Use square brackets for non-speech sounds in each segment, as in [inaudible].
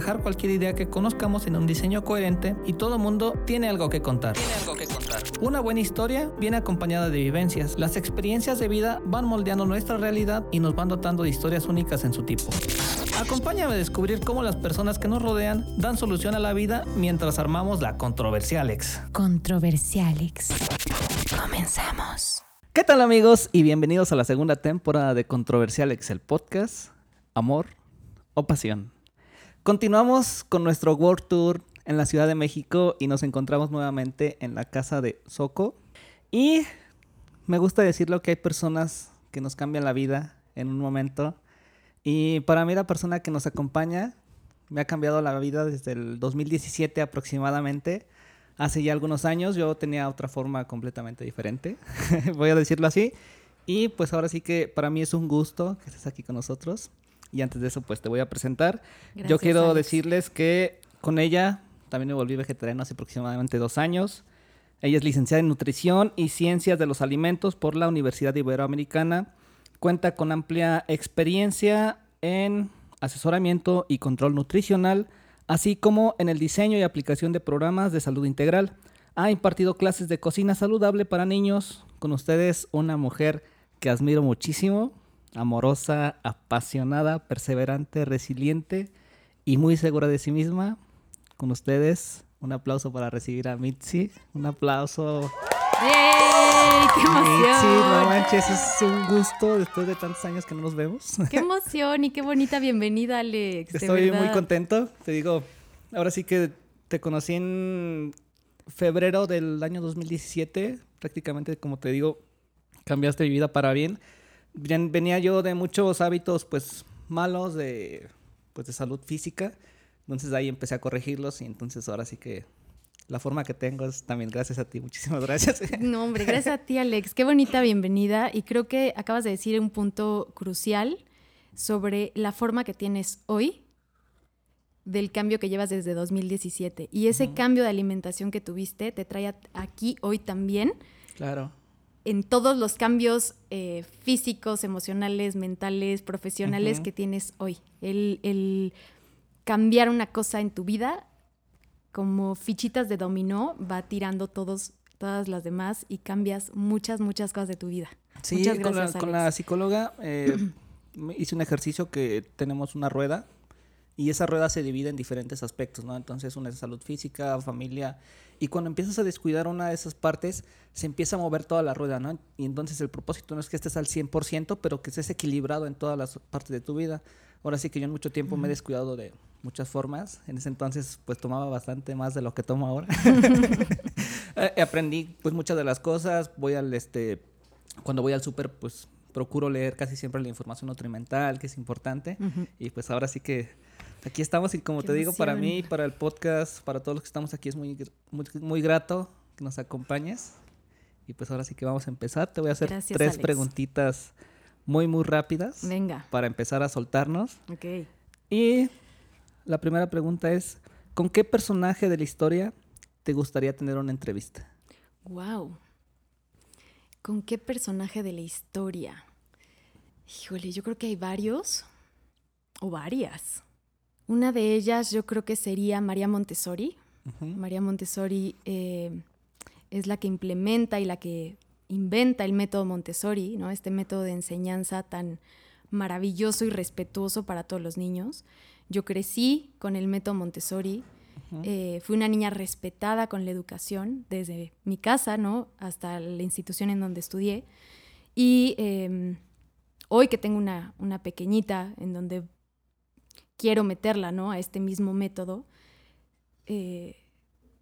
cualquier idea que conozcamos en un diseño coherente y todo mundo tiene algo que contar. Tiene algo que contar. Una buena historia viene acompañada de vivencias. Las experiencias de vida van moldeando nuestra realidad y nos van dotando de historias únicas en su tipo. Acompáñame a descubrir cómo las personas que nos rodean dan solución a la vida mientras armamos la Controversialex. Controversialex. Comenzamos. ¿Qué tal amigos? Y bienvenidos a la segunda temporada de Controversialex, el podcast Amor o Pasión. Continuamos con nuestro World Tour en la Ciudad de México y nos encontramos nuevamente en la casa de Soco. Y me gusta decirlo que hay personas que nos cambian la vida en un momento. Y para mí la persona que nos acompaña me ha cambiado la vida desde el 2017 aproximadamente. Hace ya algunos años yo tenía otra forma completamente diferente, [laughs] voy a decirlo así. Y pues ahora sí que para mí es un gusto que estés aquí con nosotros. Y antes de eso pues te voy a presentar. yo quiero Alex. decirles que con ella también me volví vegetariano hace aproximadamente dos años. Ella es licenciada en Nutrición y Ciencias de los Alimentos por la Universidad Iberoamericana. Cuenta con amplia experiencia en asesoramiento y control nutricional, así como en el diseño y aplicación de programas de salud integral. Ha impartido clases de cocina saludable para niños. Con ustedes, una mujer que admiro muchísimo, amorosa, apasionada, perseverante, resiliente y muy segura de sí misma. Con ustedes, un aplauso para recibir a Mitzi. Un aplauso. ¡Yay! ¡Qué Mitzi, no emoción! manches, es un gusto después de tantos años que no nos vemos. ¡Qué emoción y qué bonita bienvenida, Alex! Estoy muy contento. Te digo, ahora sí que te conocí en febrero del año 2017. Prácticamente, como te digo, cambiaste mi vida para bien. Venía yo de muchos hábitos, pues, malos de, pues, de salud física. Entonces ahí empecé a corregirlos y entonces ahora sí que la forma que tengo es también gracias a ti. Muchísimas gracias. [laughs] No, hombre, gracias a ti, Alex. Qué bonita bienvenida. Y creo que acabas de decir un punto crucial sobre la forma que tienes hoy del cambio que llevas desde 2017. Y ese cambio de alimentación que tuviste te trae aquí hoy también claro. En todos los cambios eh, físicos, emocionales, mentales, profesionales que tienes hoy. El, el cambiar una cosa en tu vida, como fichitas de dominó, va tirando todos, todas las demás y cambias muchas, muchas cosas de tu vida. Sí, Muchas con, la, con la psicóloga eh, [clears throat] hice un ejercicio que tenemos una rueda y esa rueda se divide en diferentes aspectos, ¿no? Entonces una es salud física, familia, y cuando empiezas a descuidar una de esas partes, se empieza a mover toda la rueda, ¿no? Y entonces el propósito no es que estés al 100%, pero que estés equilibrado en todas las partes de tu vida. Ahora sí que yo en mucho tiempo me he descuidado de muchas formas. En ese entonces pues tomaba bastante más de lo que tomo ahora. [laughs] Eh, aprendí pues muchas de las cosas, voy al este cuando voy al súper, pues procuro leer casi siempre la información nutrimental, que es importante. Y pues ahora sí que aquí estamos y como Qué te digo, para mí, para el podcast, para todos los que estamos aquí, es muy, muy, muy grato que nos acompañes. Y pues ahora sí que vamos a empezar. Te voy a hacer Gracias, tres Alex. preguntitas muy, muy rápidas Venga, para empezar a soltarnos. ok. Y la primera pregunta es, ¿con qué personaje de la historia te gustaría tener una entrevista? Wow. ¿Con qué personaje de la historia? Híjole, yo creo que hay varios o varias. Una de ellas yo creo que sería María Montessori. Ujú. María Montessori eh, es la que implementa y la que inventa el método Montessori, ¿no? Este método de enseñanza tan maravilloso y respetuoso para todos los niños. Yo crecí con el método Montessori. Eh, fui una niña respetada con la educación desde mi casa, ¿no? Hasta la institución en donde estudié. Y eh, hoy que tengo una, una pequeñita en donde quiero meterla, ¿no? A este mismo método, eh,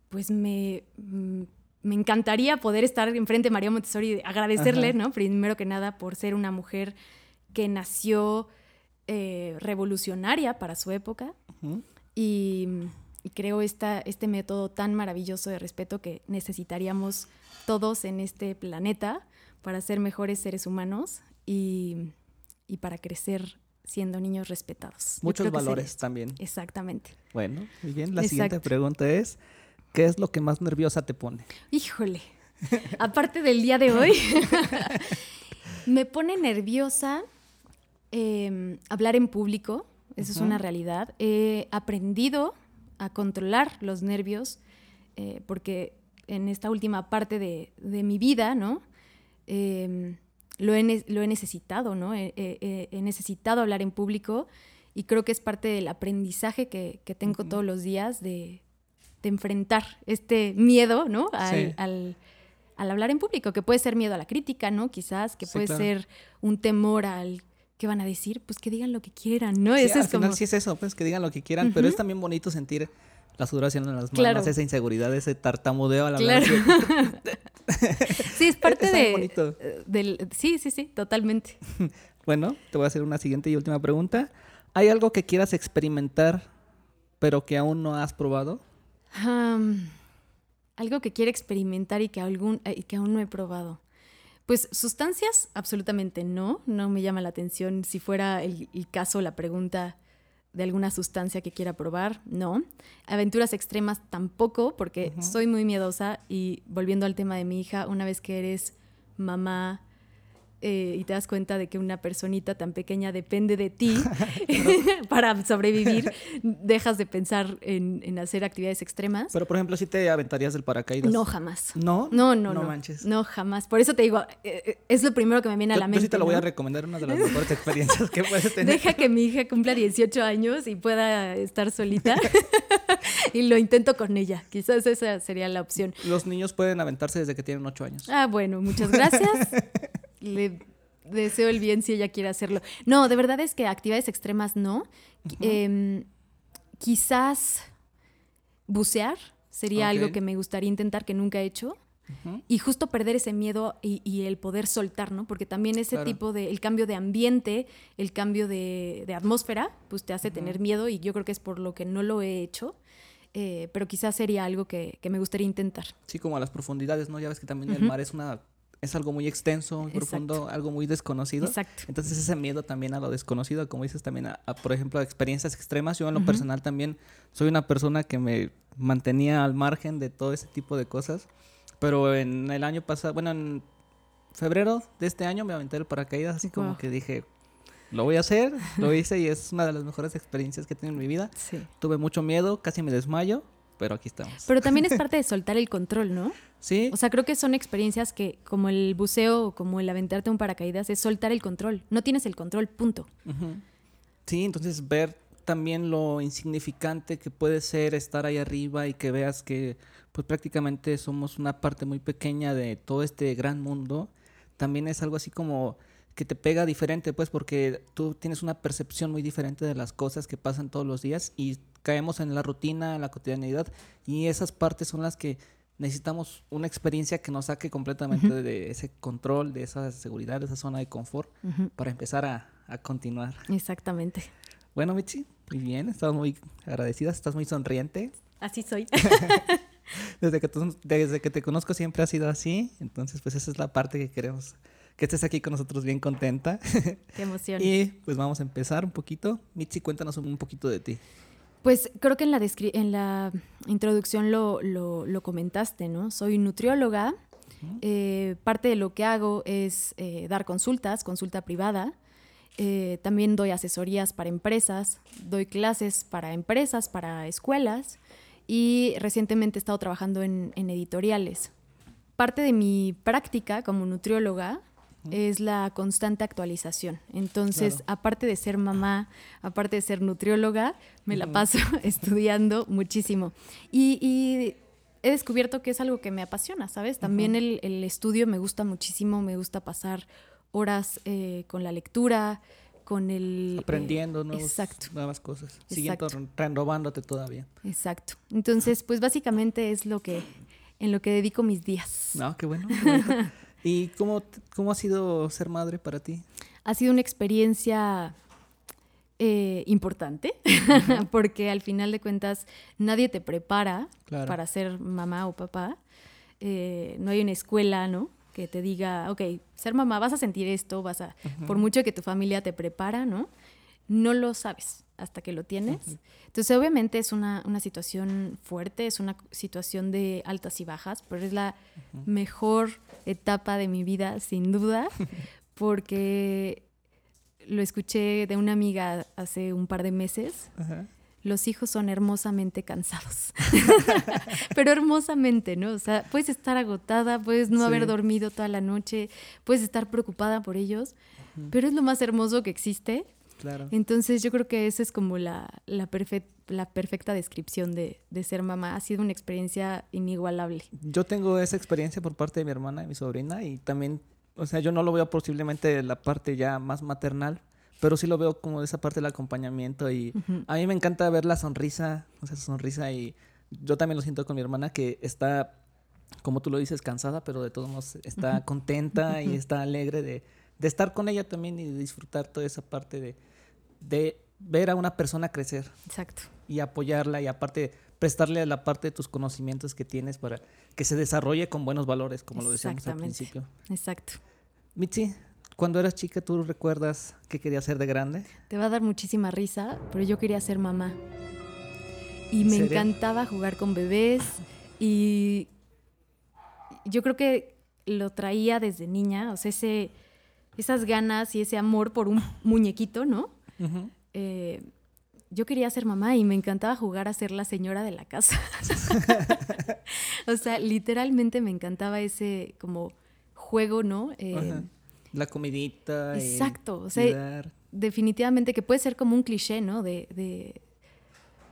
pues me, mm, me encantaría poder estar enfrente de María Montessori y agradecerle, ¿no? Primero que nada por ser una mujer que nació eh, revolucionaria para su época y, creo esta, este método tan maravilloso de respeto que necesitaríamos todos en este planeta para ser mejores seres humanos y, para crecer siendo niños respetados. Muchos valores también. Exactamente. Bueno, muy bien. La siguiente pregunta es, ¿qué es lo que más nerviosa te pone? Híjole, [laughs] aparte del día de hoy, [laughs] me pone nerviosa em, hablar en público, eso es una realidad. He aprendido a controlar los nervios eh, porque en esta última parte de, mi vida, ¿no? Em, lo, he, necesitado, ¿no? He, necesitado hablar en público y creo que es parte del aprendizaje que, tengo todos los días de, enfrentar este miedo, ¿no? Al, hablar en público, que puede ser miedo a la crítica, ¿no? Quizás, que puede ser un temor al ¿qué van a decir? Pues que digan lo que quieran, ¿no? Sí, eso es como... sí es eso, pues que digan lo que quieran, pero es también bonito sentir la sudoración en las manos, esa inseguridad, ese tartamudeo a la claro. [laughs] sí, es parte de, eh, del... Sí, sí, sí, totalmente. [laughs] bueno, te voy a hacer una siguiente y última pregunta. ¿Hay algo que quieras experimentar, pero que aún no has probado? algo que quiera experimentar y que, algún, eh, y que aún no he probado. Pues sustancias, absolutamente no. No me llama la atención. Si fuera el, caso, la pregunta de alguna sustancia que quiera probar, no. Aventuras extremas tampoco, porque soy muy miedosa y volviendo al tema de mi hija, una vez que eres mamá, eh, y te das cuenta de que una personita tan pequeña depende de ti [laughs] [laughs] para sobrevivir, dejas de pensar en, hacer actividades extremas. Pero, por ejemplo, si te aventarías del paracaídas. No, jamás. ¿No? No, no, no. No manches. No, jamás. Por eso te digo, eh, eh, es lo primero que me viene a la mente. Yo sí te lo voy a recomendar, una de las mejores experiencias que puedes tener. Deja que mi hija cumpla 18 años y pueda estar solita. [laughs] y lo intento con ella. Quizás esa sería la opción. Los niños pueden aventarse desde que tienen 8 años. Ah, bueno, muchas gracias. Le deseo el bien si ella quiere hacerlo. No, de verdad es que actividades extremas no. Em, quizás bucear sería algo que me gustaría intentar que nunca he hecho. Y justo perder ese miedo y, el poder soltar, ¿no? Porque también ese tipo de, el cambio de ambiente, el cambio de, atmósfera, pues te hace tener miedo y yo creo que es por lo que no lo he hecho. Eh, pero quizás sería algo que, me gustaría intentar. Sí, como a las profundidades, ¿no? Ya ves que también el mar es una es algo muy extenso, muy profundo, algo muy desconocido. Exacto. Entonces ese miedo también a lo desconocido, como dices también, a, por ejemplo, a experiencias extremas. Yo en lo personal también soy una persona que me mantenía al margen de todo ese tipo de cosas. Pero en el año pasado, bueno, en febrero de este año me aventé el paracaídas, así como que dije, lo voy a hacer, lo [laughs] hice y es una de las mejores experiencias que he tenido en mi vida. Sí. Tuve mucho miedo, casi me desmayo, pero aquí estamos. Pero también es [laughs] parte de soltar el control, ¿no? Sí. O sea, creo que son experiencias que, como el buceo o como el aventarte un paracaídas, es soltar el control. No tienes el control, punto. Sí, entonces ver también lo insignificante que puede ser estar ahí arriba y que veas que pues prácticamente somos una parte muy pequeña de todo este gran mundo, también es algo así como que te pega diferente, pues porque tú tienes una percepción muy diferente de las cosas que pasan todos los días y caemos en la rutina, en la cotidianidad y esas partes son las que necesitamos una experiencia que nos saque completamente de ese control, de esa seguridad, de esa zona de confort para empezar a, continuar. Exactamente. Bueno, Michi, muy bien, estamos muy agradecidas, estás muy sonriente. Así soy. [laughs] [laughs] desde, que desde que te conozco siempre has sido así, entonces pues esa es la parte que queremos que estés aquí con nosotros bien contenta. [laughs] Qué emoción. y pues vamos a empezar un poquito. Mitzi, cuéntanos un poquito de ti. Pues creo que en la, en la introducción lo, comentaste, ¿no? Soy nutrióloga. Eh, parte de lo que hago es eh, dar consultas, consulta privada. Eh, también doy asesorías para empresas, doy clases para empresas, para escuelas y recientemente he estado trabajando en editoriales. Parte de mi práctica como nutrióloga es la constante actualización. Entonces, aparte de ser mamá, aparte de ser nutrióloga, me la paso [laughs] estudiando muchísimo. Y, he descubierto que es algo que me apasiona, ¿sabes? También el, estudio me gusta muchísimo, me gusta pasar horas eh, con la lectura, con el... Eh, Aprendiendo nuevas cosas, siguiendo renovándote todavía. Exacto. Entonces, pues básicamente es lo que en lo que dedico mis días. No, qué bueno. [laughs] ¿Y cómo, cómo ha sido ser madre para ti? Ha sido una experiencia eh, importante, [laughs] porque al final de cuentas nadie te prepara para ser mamá o papá. Eh, no hay una escuela, ¿no? Que te diga, ok, ser mamá, vas a sentir esto, vas a, por mucho que tu familia te prepara, ¿no? No lo sabes hasta que lo tienes. Entonces, obviamente es una, situación fuerte, es una situación de altas y bajas, pero es la mejor etapa de mi vida, sin duda, [laughs] porque lo escuché de una amiga hace un par de meses. Los hijos son hermosamente cansados. [laughs] Pero hermosamente, ¿no? O sea, puedes estar agotada, puedes no haber dormido toda la noche, puedes estar preocupada por ellos, pero es lo más hermoso que existe. Claro. Entonces yo creo que esa es como la, la, la perfecta descripción de, de, ser mamá. Ha sido una experiencia inigualable. Yo tengo esa experiencia por parte de mi hermana y mi sobrina y también o sea, yo no lo veo posiblemente la parte ya más maternal, pero sí lo veo como esa parte del acompañamiento y a mí me encanta ver la sonrisa, o sea, esa sonrisa y yo también lo siento con mi hermana que está, como tú lo dices, cansada, pero de todos modos está contenta y [laughs] está alegre de, de, estar con ella también y de disfrutar toda esa parte de, de ver a una persona crecer. Exacto. Y apoyarla y aparte prestarle la parte de tus conocimientos que tienes para que se desarrolle con buenos valores, como lo decíamos al principio. Exacto. Mitzi, cuando eras chica, ¿tú recuerdas qué querías ser de grande? Te va a dar muchísima risa, pero yo quería ser mamá. Y me encantaba jugar con bebés y yo creo que lo traía desde niña, o sea, ese, esas ganas y ese amor por un muñequito, ¿no? eh, yo quería ser mamá y me encantaba jugar a ser la señora de la casa. [laughs] [laughs] o sea, literalmente me encantaba ese como juego, ¿no? Eh, la comidita. Exacto. o sea, definitivamente que puede ser como un cliché, ¿no? De, de,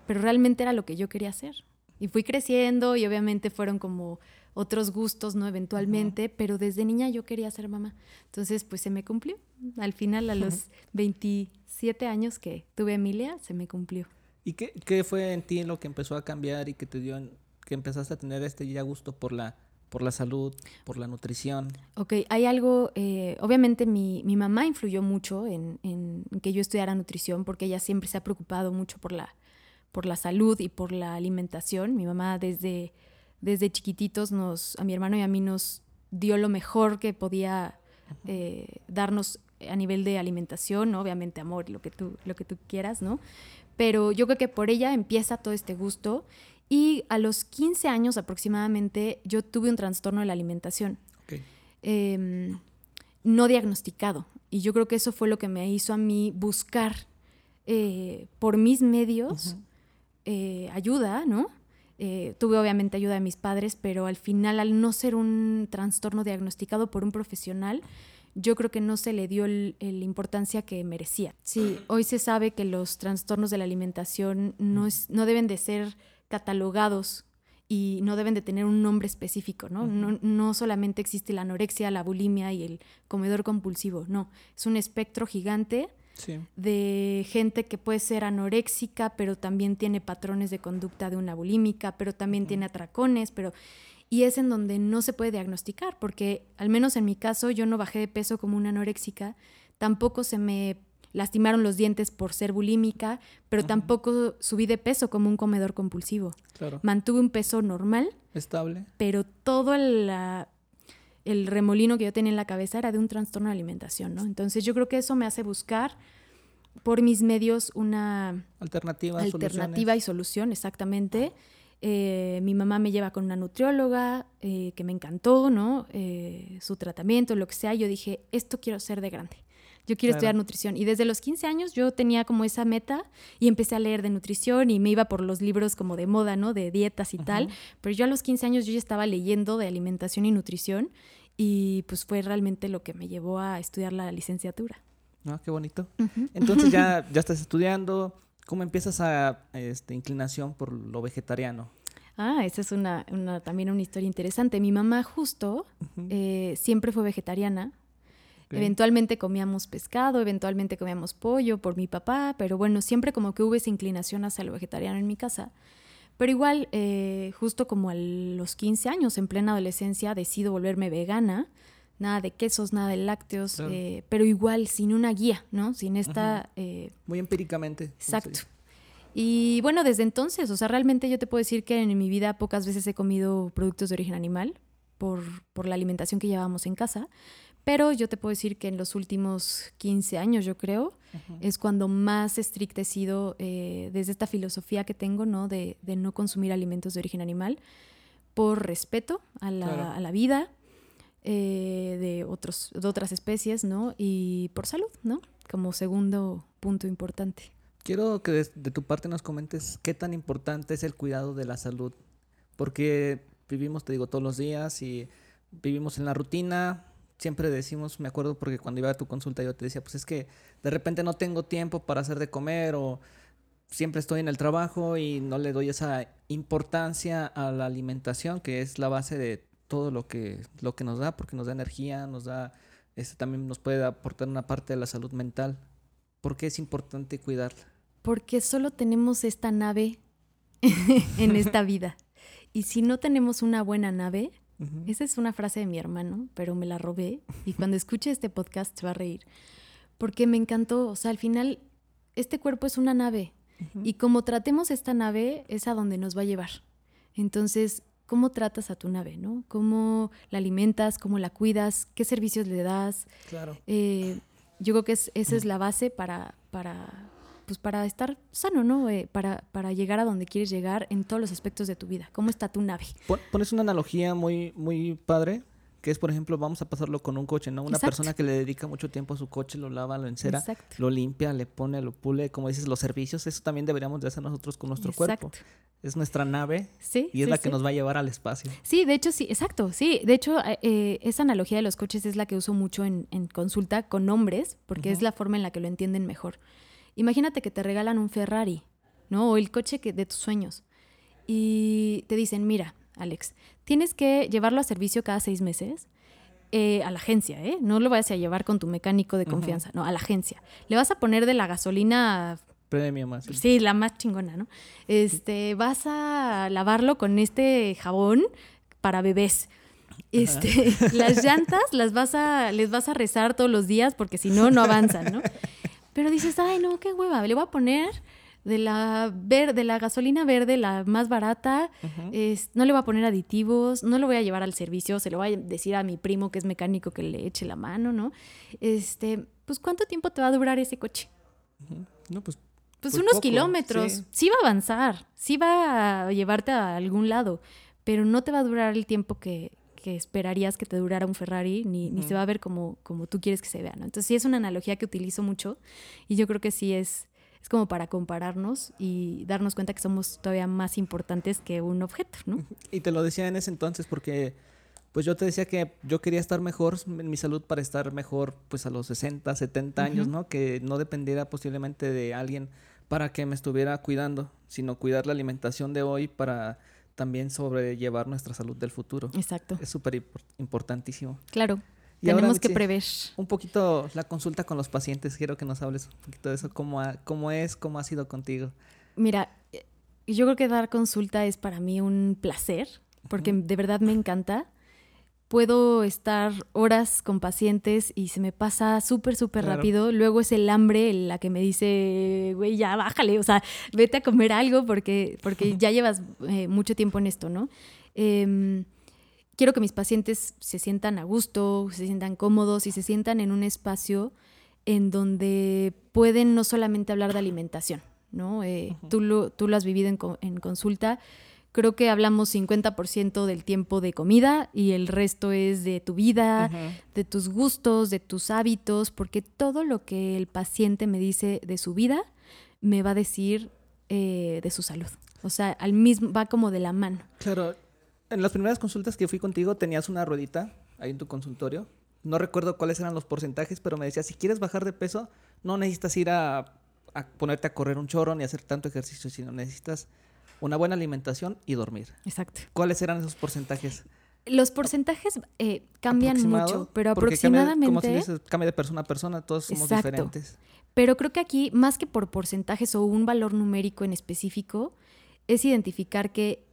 Pero realmente era lo que yo quería hacer. Y fui creciendo y obviamente fueron como otros gustos, ¿no? Eventualmente, pero desde niña yo quería ser mamá. Entonces, pues se me cumplió. Al final, a los 27 años que tuve Emilia, se me cumplió. ¿Y qué, qué, fue en ti lo que empezó a cambiar y que te dio, que empezaste a tener este ya gusto por la, por la salud, por la nutrición? Ok, hay algo, eh, obviamente mi, mi, mamá influyó mucho en, en, que yo estudiara nutrición porque ella siempre se ha preocupado mucho por la, por la salud y por la alimentación. Mi mamá desde desde chiquititos nos, a mi hermano y a mí nos dio lo mejor que podía eh, darnos a nivel de alimentación, obviamente amor, lo que, tú, lo que tú quieras, ¿no? Pero yo creo que por ella empieza todo este gusto y a los 15 años aproximadamente yo tuve un trastorno de la alimentación. Em, no diagnosticado. Y yo creo que eso fue lo que me hizo a mí buscar eh, por mis medios eh, ayuda, ¿no? Eh, tuve obviamente ayuda de mis padres, pero al final al no ser un trastorno diagnosticado por un profesional, yo creo que no se le dio la importancia que merecía. Sí, hoy se sabe que los trastornos de la alimentación no, es, no deben de ser catalogados y no deben de tener un nombre específico, ¿no? ¿no? No solamente existe la anorexia, la bulimia y el comedor compulsivo, no, es un espectro gigante de gente que puede ser anoréxica, pero también tiene patrones de conducta de una bulímica, pero también tiene atracones, pero... Y es en donde no se puede diagnosticar, porque al menos en mi caso yo no bajé de peso como una anoréxica, tampoco se me lastimaron los dientes por ser bulímica, pero tampoco subí de peso como un comedor compulsivo. Mantuve un peso normal. Estable. Pero todo el, el remolino que yo tenía en la cabeza era de un trastorno de alimentación, ¿no? Entonces yo creo que eso me hace buscar por mis medios una alternativa, alternativa y solución, exactamente. Eh, mi mamá me lleva con una nutrióloga eh, que me encantó, ¿no? Eh, su tratamiento, lo que sea. Yo dije, esto quiero ser de grande. Yo quiero estudiar nutrición. Y desde los 15 años yo tenía como esa meta y empecé a leer de nutrición y me iba por los libros como de moda, ¿no? De dietas y tal. Pero yo a los 15 años yo ya estaba leyendo de alimentación y nutrición y pues fue realmente lo que me llevó a estudiar la licenciatura. Ah, qué bonito. Entonces ya, [laughs] ya estás estudiando. ¿Cómo empiezas a este, inclinación por lo vegetariano? Ah, esa es una, también una historia interesante. Mi mamá justo eh, siempre fue vegetariana. Eventualmente comíamos pescado, eventualmente comíamos pollo por mi papá, pero bueno, siempre como que hubo esa inclinación hacia lo vegetariano en mi casa. Pero igual, eh, justo como a los 15 años, en plena adolescencia, decido volverme vegana. Nada de quesos, nada de lácteos, eh, pero igual sin una guía, ¿no? Sin esta... Eh, Muy empíricamente. Exacto. Y bueno, desde entonces, o sea, realmente yo te puedo decir que en mi vida pocas veces he comido productos de origen animal por, por la alimentación que llevábamos en casa. Pero yo te puedo decir que en los últimos 15 años, yo creo, es cuando más estricta he sido eh, desde esta filosofía que tengo, ¿no? De, de, no consumir alimentos de origen animal por respeto a la, a la vida eh, de, otros, de otras especies, ¿no? Y por salud, ¿no? Como segundo punto importante. Quiero que de, de tu parte nos comentes qué tan importante es el cuidado de la salud, porque vivimos, te digo, todos los días y vivimos en la rutina, siempre decimos, me acuerdo porque cuando iba a tu consulta yo te decía, pues es que de repente no tengo tiempo para hacer de comer o siempre estoy en el trabajo y no le doy esa importancia a la alimentación que es la base de todo lo que, lo que nos da, porque nos da energía, nos da, este también nos puede aportar una parte de la salud mental. ¿Por qué es importante cuidarla? Porque solo tenemos esta nave [laughs] en esta vida. Y si no tenemos una buena nave, Esa es una frase de mi hermano, pero me la robé y cuando escuche este podcast se va a reír. Porque me encantó, o sea, al final este cuerpo es una nave y como tratemos esta nave es a donde nos va a llevar. Entonces, ¿cómo tratas a tu nave, no? ¿Cómo la alimentas? ¿Cómo la cuidas? ¿Qué servicios le das? Claro. Eh, yo creo que es, esa es la base para, para pues para estar sano, ¿no? Eh, para, para llegar a donde quieres llegar en todos los aspectos de tu vida. ¿Cómo está tu nave? Pones una analogía muy, muy padre, que es, por ejemplo, vamos a pasarlo con un coche, ¿no? Una Exacto. persona que le dedica mucho tiempo a su coche, lo lava, lo encera, Exacto. lo limpia, le pone, lo pule, como dices, los servicios, eso también deberíamos de hacer nosotros con nuestro Exacto. cuerpo. Es nuestra nave sí, y es sí, la que sí. nos va a llevar al espacio. Sí, de hecho, sí, exacto, sí. De hecho, eh, esa analogía de los coches es la que uso mucho en, en consulta con hombres, porque uh -huh. es la forma en la que lo entienden mejor. Imagínate que te regalan un Ferrari, ¿no? O el coche que, de tus sueños. Y te dicen, mira, Alex, tienes que llevarlo a servicio cada seis meses. Eh, a la agencia, ¿eh? No lo vayas a llevar con tu mecánico de confianza, uh -huh. no, a la agencia. Le vas a poner de la gasolina... Premium más. Sí, la más chingona, ¿no? Este, vas a lavarlo con este jabón para bebés. Este, [laughs] las llantas las vas a, les vas a rezar todos los días porque si no, no avanzan, ¿no? Pero dices, ay, no, qué hueva, le voy a poner de la, ver, de la gasolina verde, la más barata, uh -huh. es, no le voy a poner aditivos, no lo voy a llevar al servicio, se lo voy a decir a mi primo que es mecánico que le eche la mano, ¿no? Este, pues, ¿cuánto tiempo te va a durar ese coche? Uh -huh. No, pues. Pues, unos poco, kilómetros. Sí. sí. va a avanzar, sí va a llevarte a algún lado, pero no te va a durar el tiempo que, que esperarías que te durara un Ferrari, ni, ni uh -huh. se va a ver como, como tú quieres que se vea, ¿no? Entonces sí es una analogía que utilizo mucho y yo creo que sí es, es como para compararnos y darnos cuenta que somos todavía más importantes que un objeto, ¿no? Y te lo decía en ese entonces porque pues yo te decía que yo quería estar mejor en mi salud para estar mejor pues a los 60, 70 años, uh -huh. ¿no? Que no dependiera posiblemente de alguien para que me estuviera cuidando, sino cuidar la alimentación de hoy para también sobrellevar nuestra salud del futuro. Exacto. Es súper importantísimo. Claro. Y Tenemos ahora, que prever. Un poquito la consulta con los pacientes. Quiero que nos hables un poquito de eso. ¿Cómo, ha, cómo es? ¿Cómo ha sido contigo? Mira, yo creo que dar consulta es para mí un placer, porque uh -huh. de verdad me encanta. Puedo estar horas con pacientes y se me pasa súper, súper claro. rápido. Luego es el hambre la que me dice, güey, ya bájale, o sea, vete a comer algo porque, porque [laughs] ya llevas eh, mucho tiempo en esto, ¿no? Eh, quiero que mis pacientes se sientan a gusto, se sientan cómodos y se sientan en un espacio en donde pueden no solamente hablar de alimentación, ¿no? Eh, uh -huh. tú, lo, tú lo has vivido en, en consulta creo que hablamos 50% del tiempo de comida y el resto es de tu vida, uh -huh. de tus gustos, de tus hábitos, porque todo lo que el paciente me dice de su vida me va a decir eh, de su salud. O sea, al mismo va como de la mano. Claro. En las primeras consultas que fui contigo tenías una ruedita ahí en tu consultorio. No recuerdo cuáles eran los porcentajes, pero me decía, si quieres bajar de peso, no necesitas ir a, a ponerte a correr un chorro ni hacer tanto ejercicio, sino necesitas una buena alimentación y dormir. Exacto. ¿Cuáles eran esos porcentajes? Los porcentajes eh, cambian mucho, pero aproximadamente... Cambia, como si dices, cambia de persona a persona, todos somos Exacto. diferentes. Pero creo que aquí, más que por porcentajes o un valor numérico en específico, es identificar que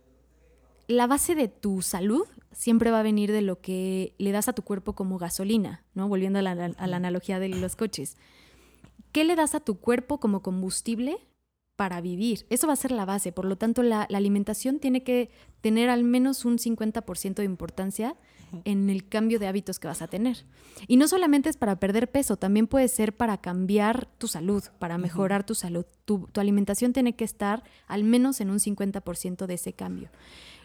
la base de tu salud siempre va a venir de lo que le das a tu cuerpo como gasolina, ¿no? Volviendo a la, a la analogía de los coches. ¿Qué le das a tu cuerpo como combustible para vivir? Eso va a ser la base. Por lo tanto, la, la alimentación tiene que tener al menos un 50% de importancia en el cambio de hábitos que vas a tener. Y no solamente es para perder peso, también puede ser para cambiar tu salud, para mejorar tu salud. Tu, tu, alimentación tiene que estar al menos en un 50% de ese cambio.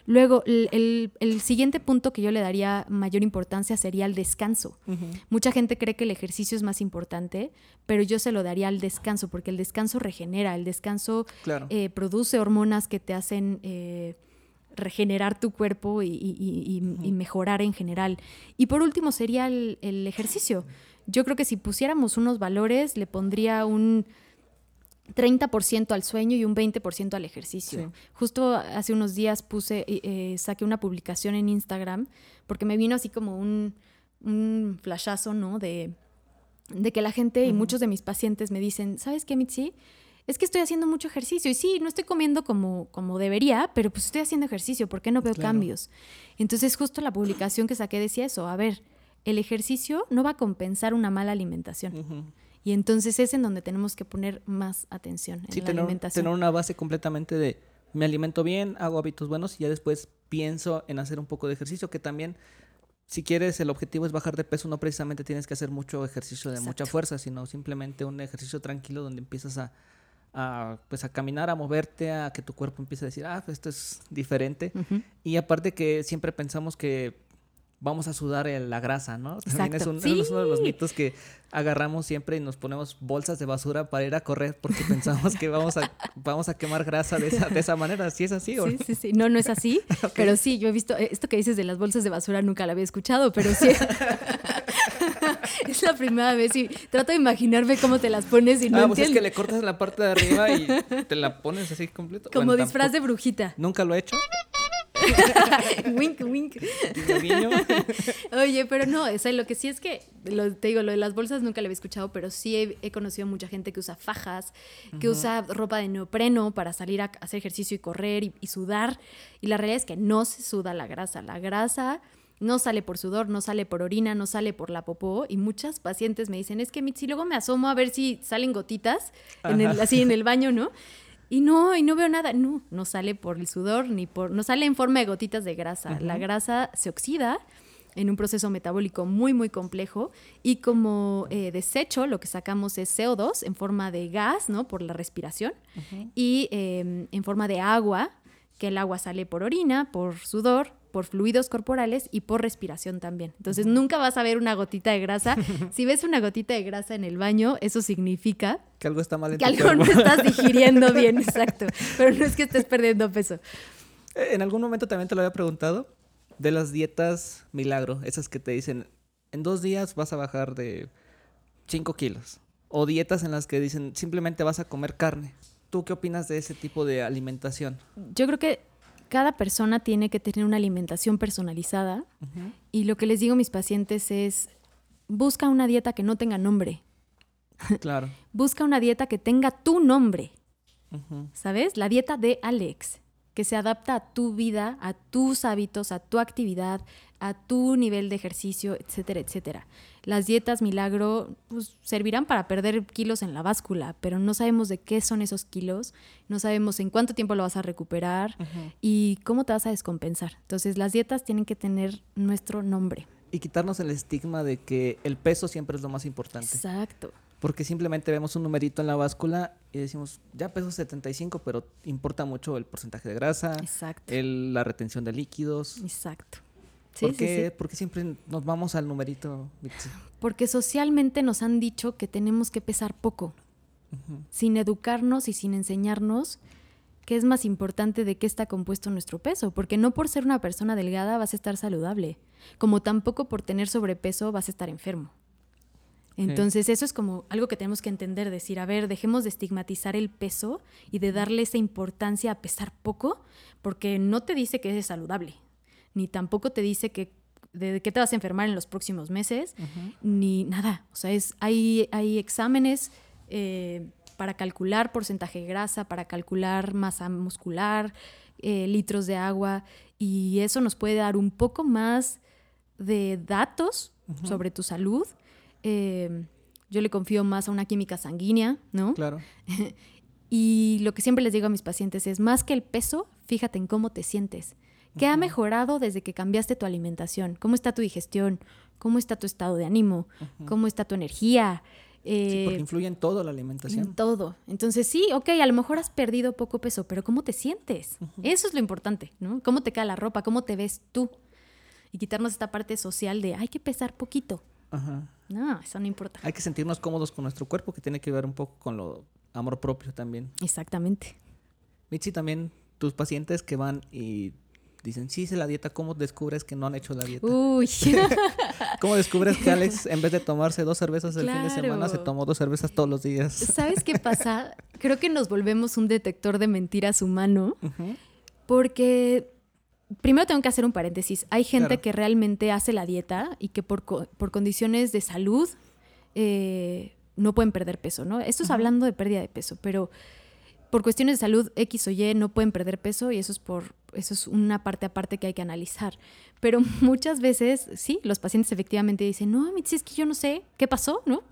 Luego, el, el, siguiente punto que yo le daría mayor importancia sería el descanso. Uh -huh. Mucha gente cree que el ejercicio es más importante, pero yo se lo daría al descanso, porque el descanso regenera, el descanso Claro. eh, produce hormonas que te hacen eh, regenerar tu cuerpo y, y- y- y mejorar en general. Y por último sería el, el ejercicio. Yo creo que si pusiéramos unos valores, le pondría un 30% al sueño y un 20% al ejercicio. Sí. Justo hace unos días puse, eh, saqué una publicación en Instagram porque me vino así como un, un flashazo, ¿no? De, de que la gente y muchos de mis pacientes me dicen, ¿sabes qué, Mitzi? Es que estoy haciendo mucho ejercicio y sí, no estoy comiendo como, como debería, pero pues estoy haciendo ejercicio, ¿por qué no veo Claro. cambios? Entonces justo la publicación que saqué decía eso, a ver, el ejercicio no va a compensar una mala alimentación. Y entonces es en donde tenemos que poner más atención en Sí, la tener, alimentación. tener una base completamente de me alimento bien, hago hábitos buenos y ya después pienso en hacer un poco de ejercicio, que también, si quieres, el objetivo es bajar de peso, no precisamente tienes que hacer mucho ejercicio de mucha fuerza, sino simplemente un ejercicio tranquilo donde empiezas a, a, pues a caminar, a moverte, a que tu cuerpo empiece a decir, ah, pues esto es diferente. Y aparte que siempre pensamos que vamos a sudar la grasa, ¿no? [laughs] También es, Sí. uno de los mitos que agarramos siempre y nos ponemos bolsas de basura para ir a correr porque pensamos que vamos a, [laughs] vamos a quemar grasa de esa, de esa manera. ¿Sí es así o Sí, no? sí, sí. No, no es así. [laughs] Pero sí, yo he visto, eh, esto que dices de las bolsas de basura nunca la había escuchado, pero sí. es la primera vez y trato de imaginarme cómo te las pones y no ah, pues es que le cortas la parte de arriba y te la pones así completo. Como Bueno, disfraz de brujita. Nunca lo he hecho. [laughs] wink, wink. Oye, pero no, o sea, lo que sí es que, lo, te digo, lo de las bolsas nunca lo había escuchado, pero sí he, he conocido mucha gente que usa fajas, que usa ropa de neopreno para salir a hacer ejercicio y correr y, y sudar. Y la realidad es que no se suda la grasa. La grasa no sale por sudor, no sale por orina, no sale por la popó. Y muchas pacientes me dicen, es que Mitzi, luego me asomo a ver si salen gotitas, en el, Ajá. así en el baño, ¿no? Y no, y no veo nada. No, no sale por el sudor, ni por. No sale en forma de gotitas de grasa. La grasa se oxida en un proceso metabólico muy, muy complejo. Y como eh, desecho, lo que sacamos es CO2 en forma de gas, ¿no? Por la respiración. Y eh, en forma de agua, que el agua sale por orina, por sudor, por fluidos corporales y por respiración también. Entonces nunca vas a ver una gotita de grasa. [laughs] si ves una gotita de grasa en el baño, eso significa Que algo está mal en que tu algo no estás digiriendo [laughs] bien, exacto. Pero no es que estés perdiendo peso. Eh, En algún momento también te lo había preguntado de las dietas milagro, esas que te dicen en dos días vas a bajar de 5 kilos. O dietas en las que dicen simplemente vas a comer carne. ¿Tú qué opinas de ese tipo de alimentación? Yo creo que cada persona tiene que tener una alimentación personalizada y lo que les digo a mis pacientes es busca una dieta que no tenga nombre. [laughs] Claro. Busca una dieta que tenga tu nombre. ¿sabes? La dieta de Alex, que se adapta a tu vida, a tus hábitos, a tu actividad, a tu nivel de ejercicio, etcétera, etcétera. Las dietas milagro pues, servirán para perder kilos en la báscula, pero no sabemos de qué son esos kilos, no sabemos en cuánto tiempo lo vas a recuperar y cómo te vas a descompensar. Entonces las dietas tienen que tener nuestro nombre. Y quitarnos el estigma de que el peso siempre es lo más importante. Exacto. Porque simplemente vemos un numerito en la báscula y decimos, ya peso 75, pero importa mucho el porcentaje de grasa, Exacto. el- la retención de líquidos. Exacto. Sí, ¿Por sí, qué, sí. por qué siempre nos vamos al numerito? Porque socialmente nos han dicho que tenemos que pesar poco. Sin educarnos y sin enseñarnos qué es más importante de qué está compuesto nuestro peso, porque no por ser una persona delgada vas a estar saludable, como tampoco por tener sobrepeso vas a estar enfermo. Entonces eso es como algo que tenemos que entender, decir, a ver, dejemos de estigmatizar el peso y de darle esa importancia a pesar poco, porque no te dice que es saludable, ni tampoco te dice que de qué te vas a enfermar en los próximos meses, ni nada. O sea, es, hay, hay exámenes eh, para calcular porcentaje de grasa, para calcular masa muscular, eh, litros de agua, y eso nos puede dar un poco más de datos sobre tu salud. Eh, yo le confío más a una química sanguínea, ¿no? Claro. [laughs] y lo que siempre les digo a mis pacientes es, más que el peso, fíjate en cómo te sientes. ¿Qué ha mejorado desde que cambiaste tu alimentación? ¿Cómo está tu digestión? ¿Cómo está tu estado de ánimo? ¿Cómo está tu energía? sí, porque eh, influye en todo la alimentación. En todo. Entonces, sí, ok, a lo mejor has perdido poco peso, pero ¿cómo te sientes? Eso es lo importante, ¿no? ¿Cómo te queda la ropa? ¿Cómo te ves tú? Y quitarnos esta parte social de hay que pesar poquito. Ajá. No, eso no importa. Hay que sentirnos cómodos con nuestro cuerpo, que tiene que ver un poco con lo amor propio también. Exactamente. Mitzi, también tus pacientes que van y dicen, sí hice la dieta, ¿cómo descubres que no han hecho la dieta? Uy. [laughs] [laughs] ¿Cómo descubres que Alex, en vez de tomarse dos cervezas el fin de semana, se tomó dos cervezas todos los días? ¿Sabes qué pasa? [laughs] Creo que nos volvemos un detector de mentiras humano, porque primero tengo que hacer un paréntesis. Hay gente que realmente hace la dieta y que por, por condiciones de salud eh, no pueden perder peso, ¿no? Esto es hablando de pérdida de peso, pero por cuestiones de salud X o Y no pueden perder peso y eso es por eso es una parte aparte que hay que analizar. Pero [laughs] muchas veces, sí, los pacientes efectivamente dicen, no, Mitzi, es que yo no sé qué pasó, ¿no?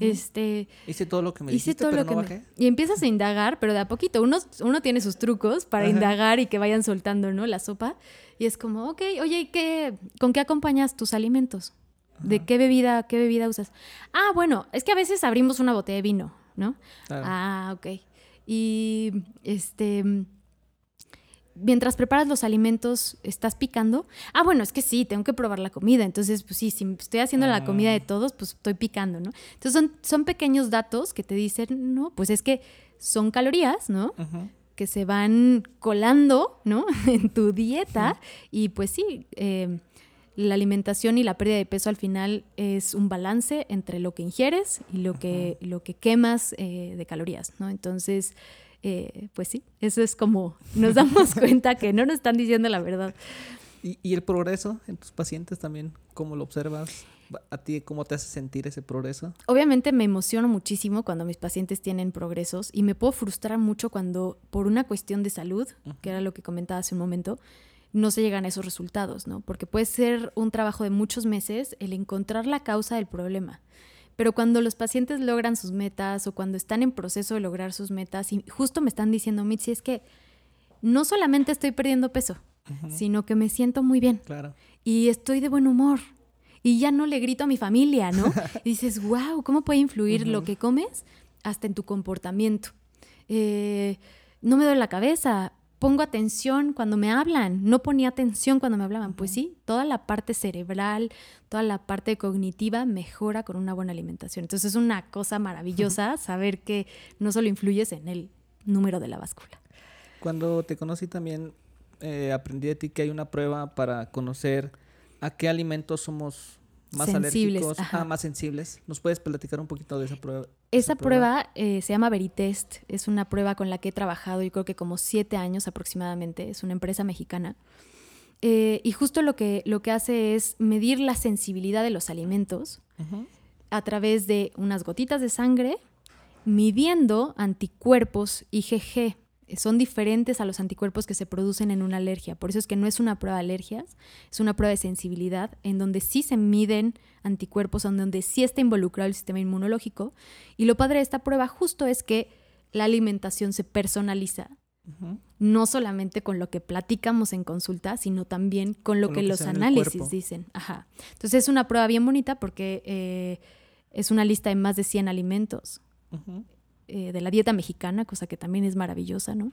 este, hice todo lo que me dijiste, pero no bajé. Y empiezas a indagar, pero de a poquito. Uno, uno tiene sus trucos para indagar y que vayan soltando, ¿no? La sopa. Y es como, ok, oye, ¿qué, ¿con qué acompañas tus alimentos? ¿De qué bebida, qué bebida usas? Ah, bueno, es que a veces abrimos una botella de vino, ¿no? Ah, ok. Y este mientras preparas los alimentos, ¿estás picando? Ah, bueno, es que sí, tengo que probar la comida. Entonces, pues sí, si estoy haciendo la comida de ah. todos, pues estoy picando, ¿no? Entonces son, son pequeños datos que te dicen, no, pues es que son calorías, ¿no? Que se van colando, ¿no? [laughs] en tu dieta. Y pues sí, eh, la alimentación y la pérdida de peso al final es un balance entre lo que ingieres y lo que, lo que quemas eh, de calorías, ¿no? Entonces, eh, pues sí, eso es como nos [laughs] damos cuenta que no nos están diciendo la verdad. ¿Y, el progreso en tus pacientes también? ¿Cómo lo observas? ¿A ti cómo te hace sentir ese progreso? Obviamente me emociono muchísimo cuando mis pacientes tienen progresos y me puedo frustrar mucho cuando por una cuestión de salud, que era lo que comentaba hace un momento, no se llegan a esos resultados, ¿no? Porque puede ser un trabajo de muchos meses el encontrar la causa del problema. Pero cuando los pacientes logran sus metas o cuando están en proceso de lograr sus metas y justo me están diciendo, Mitzi, es que no solamente estoy perdiendo peso, sino que me siento muy bien. Claro. Y estoy de buen humor. Y ya no le grito a mi familia, ¿no? [laughs] y dices, wow, ¿cómo puede influir lo que comes hasta en tu comportamiento? Eh, no me duele la cabeza, pongo atención cuando me hablan, no ponía atención cuando me hablaban. Pues sí, toda la parte cerebral, toda la parte cognitiva mejora con una buena alimentación. Entonces es una cosa maravillosa saber que no solo influyes en el número de la báscula. Cuando te conocí también eh, aprendí de ti que hay una prueba para conocer a qué alimentos somos más alérgicos, ah, más sensibles. ¿Nos puedes platicar un poquito de esa prueba? Esa, prueba, eh, se llama Veritest, es una prueba con la que he trabajado yo creo que como siete años aproximadamente, es una empresa mexicana. Eh, y justo lo que, lo que hace es medir la sensibilidad de los alimentos a través de unas gotitas de sangre, midiendo anticuerpos IgG, son diferentes a los anticuerpos que se producen en una alergia. Por eso es que no es una prueba de alergias, es una prueba de sensibilidad en donde sí se miden anticuerpos, en donde sí está involucrado el sistema inmunológico. Y lo padre de esta prueba justo es que la alimentación se personaliza, no solamente con lo que platicamos en consulta, sino también con lo que, los análisis dicen. Ajá. Entonces es una prueba bien bonita porque eh, es una lista de más de 100 alimentos. Eh, de la dieta mexicana, cosa que también es maravillosa, ¿no?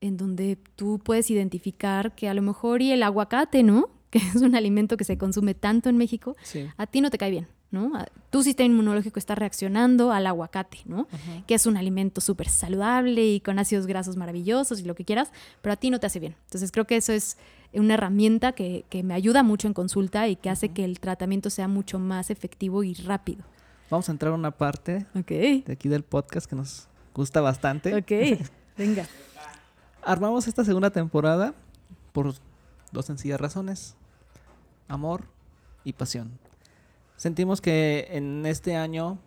En donde tú puedes identificar que a lo mejor y el aguacate, ¿no? [laughs] Que es un alimento que se consume tanto en México, a ti no te cae bien, ¿no? Tu sistema inmunológico está reaccionando al aguacate, ¿no? Que es un alimento súper saludable y con ácidos grasos maravillosos y lo que quieras, pero a ti no te hace bien. Entonces creo que eso es una herramienta que, me ayuda mucho en consulta y que hace que el tratamiento sea mucho más efectivo y rápido. Vamos a entrar a una parte de aquí del podcast que nos gusta bastante. Ok, [laughs] venga. Armamos esta segunda temporada por dos sencillas razones. Amor y pasión. Sentimos que en este año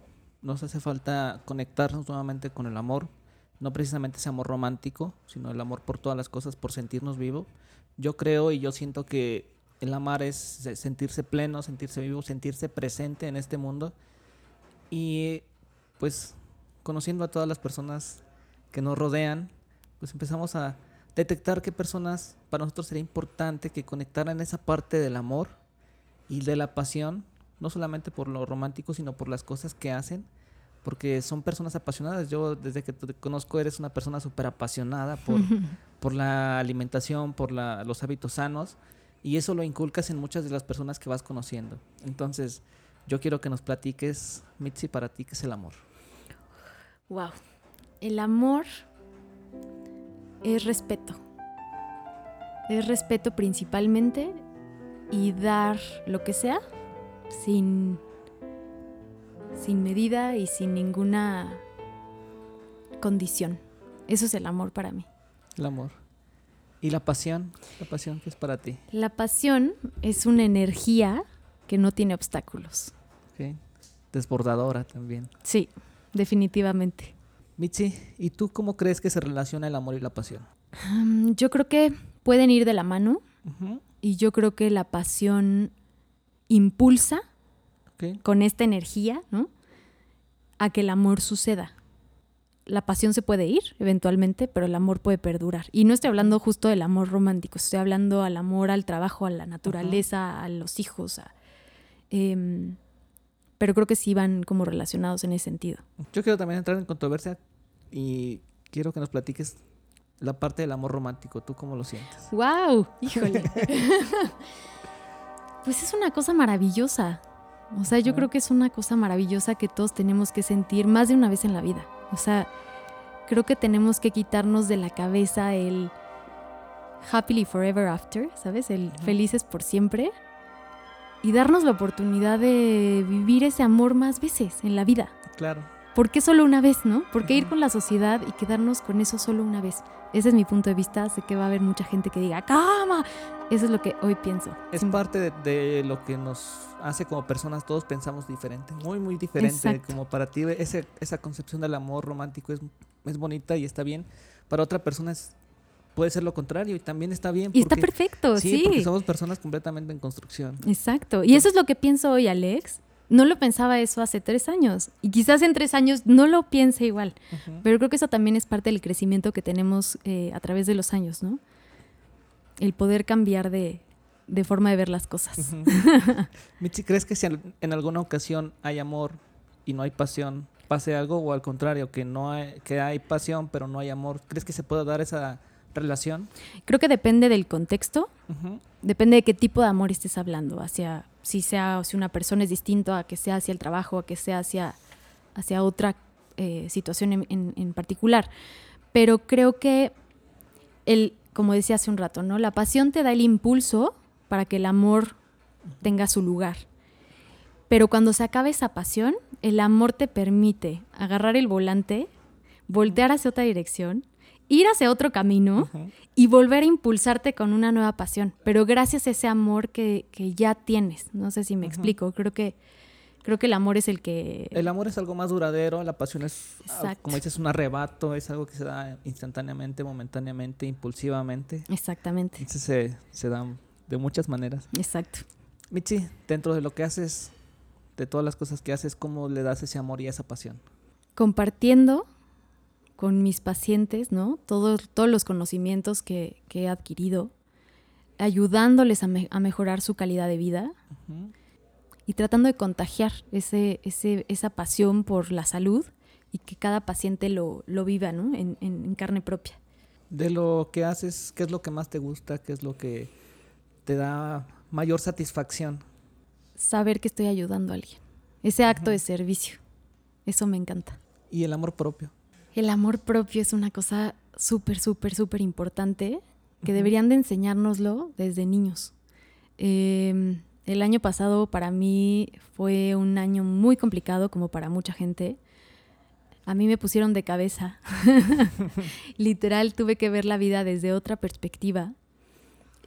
nos hace falta conectarnos nuevamente con el amor, no precisamente ese amor romántico, sino el amor por todas las cosas, por sentirnos vivos. Yo creo y yo siento que el amar es sentirse pleno, sentirse vivo, sentirse presente en este mundo y pues conociendo a todas las personas que nos rodean, pues empezamos a detectar qué personas para nosotros sería importante que conectaran esa parte del amor y de la pasión, no solamente por lo romántico, sino por las cosas que hacen, porque son personas apasionadas. Yo desde que te conozco eres una persona súper apasionada por, [laughs] por la alimentación, por la, los hábitos sanos, y eso lo inculcas en muchas de las personas que vas conociendo. Entonces, yo quiero que nos platiques, Mitzi, para ti, ¿qué es el amor? Wow. El amor es respeto. Es respeto principalmente y dar lo que sea sin, sin medida y sin ninguna condición. Eso es el amor para mí. El amor. ¿Y la pasión? ¿La pasión qué es para ti? La pasión es una energía que no tiene obstáculos. Desbordadora también. Sí, definitivamente. Mitzi, ¿y tú cómo crees que se relaciona el amor y la pasión? yo creo que pueden ir de la mano y yo creo que la pasión impulsa con esta energía, ¿no? A que el amor suceda. La pasión se puede ir eventualmente, pero el amor puede perdurar. Y no estoy hablando justo del amor romántico, estoy hablando al amor, al trabajo, a la naturaleza, a los hijos. Em, pero creo que sí van como relacionados en ese sentido. Yo quiero también entrar en controversia y quiero que nos platiques la parte del amor romántico. ¿Tú cómo lo sientes? ¡Wow! Híjole. [laughs] pues es una cosa maravillosa. O sea, yo creo que es una cosa maravillosa que todos tenemos que sentir más de una vez en la vida. O sea, creo que tenemos que quitarnos de la cabeza el happily forever after, ¿sabes? El felices por siempre y darnos la oportunidad de vivir ese amor más veces en la vida. Claro. ¿Por qué solo una vez, no? ¿Por qué ir con la sociedad y quedarnos con eso solo una vez? Ese es mi punto de vista. Sé que va a haber mucha gente que diga, ¡cama! Eso es lo que hoy pienso. Es parte de, lo que nos hace como personas. Todos pensamos diferente, muy, muy diferente. Como para ti, ese, esa concepción del amor romántico es, es bonita y está bien. Para otra persona es puede ser lo contrario y también está bien. y está perfecto, sí. Porque somos personas completamente en construcción. Exacto. Y eso es lo que pienso hoy, Alex. No lo pensaba eso hace tres años. Y quizás en tres años no lo piense igual. Pero creo que eso también es parte del crecimiento que tenemos eh, a través de los años, ¿no? El poder cambiar de, forma de ver las cosas. [laughs] Michi, ¿crees que si en alguna ocasión hay amor y no hay pasión, pase algo? O al contrario, que, no hay, que hay pasión pero no hay amor. ¿Crees que se puede dar esa relación? Creo que depende del contexto, depende de qué tipo de amor estés hablando, hacia si sea si una persona es distinto a que sea hacia el trabajo, a que sea hacia, hacia otra eh, situación en, en, particular. Pero creo que el, como decía hace un rato, ¿no? La pasión te da el impulso para que el amor tenga su lugar. Pero cuando se acaba esa pasión, el amor te permite agarrar el volante, voltear hacia otra dirección ir hacia otro camino y volver a impulsarte con una nueva pasión, pero gracias a ese amor que, ya tienes. No sé si me explico, creo que, creo que el amor es el que... El amor es algo más duradero, la pasión es, ah, como dices, un arrebato, es algo que se da instantáneamente, momentáneamente, impulsivamente. Exactamente. Entonces se, se da de muchas maneras. Exacto. Michi, dentro de lo que haces, de todas las cosas que haces, ¿cómo le das ese amor y esa pasión? Compartiendo con mis pacientes, ¿no? Todos, todos los conocimientos que, he adquirido, ayudándoles a, mejorar su calidad de vida y tratando de contagiar ese, esa pasión por la salud y que cada paciente lo, viva, ¿no? En, carne propia. De lo que haces, ¿qué es lo que más te gusta? ¿Qué es lo que te da mayor satisfacción? Saber que estoy ayudando a alguien. Ese acto de servicio. Eso me encanta. ¿Y el amor propio? El amor propio es una cosa súper, súper, súper importante que deberían de enseñárnoslo desde niños. Em, el año pasado para mí fue un año muy complicado como para mucha gente. A mí me pusieron de cabeza. [laughs] Literal, tuve que ver la vida desde otra perspectiva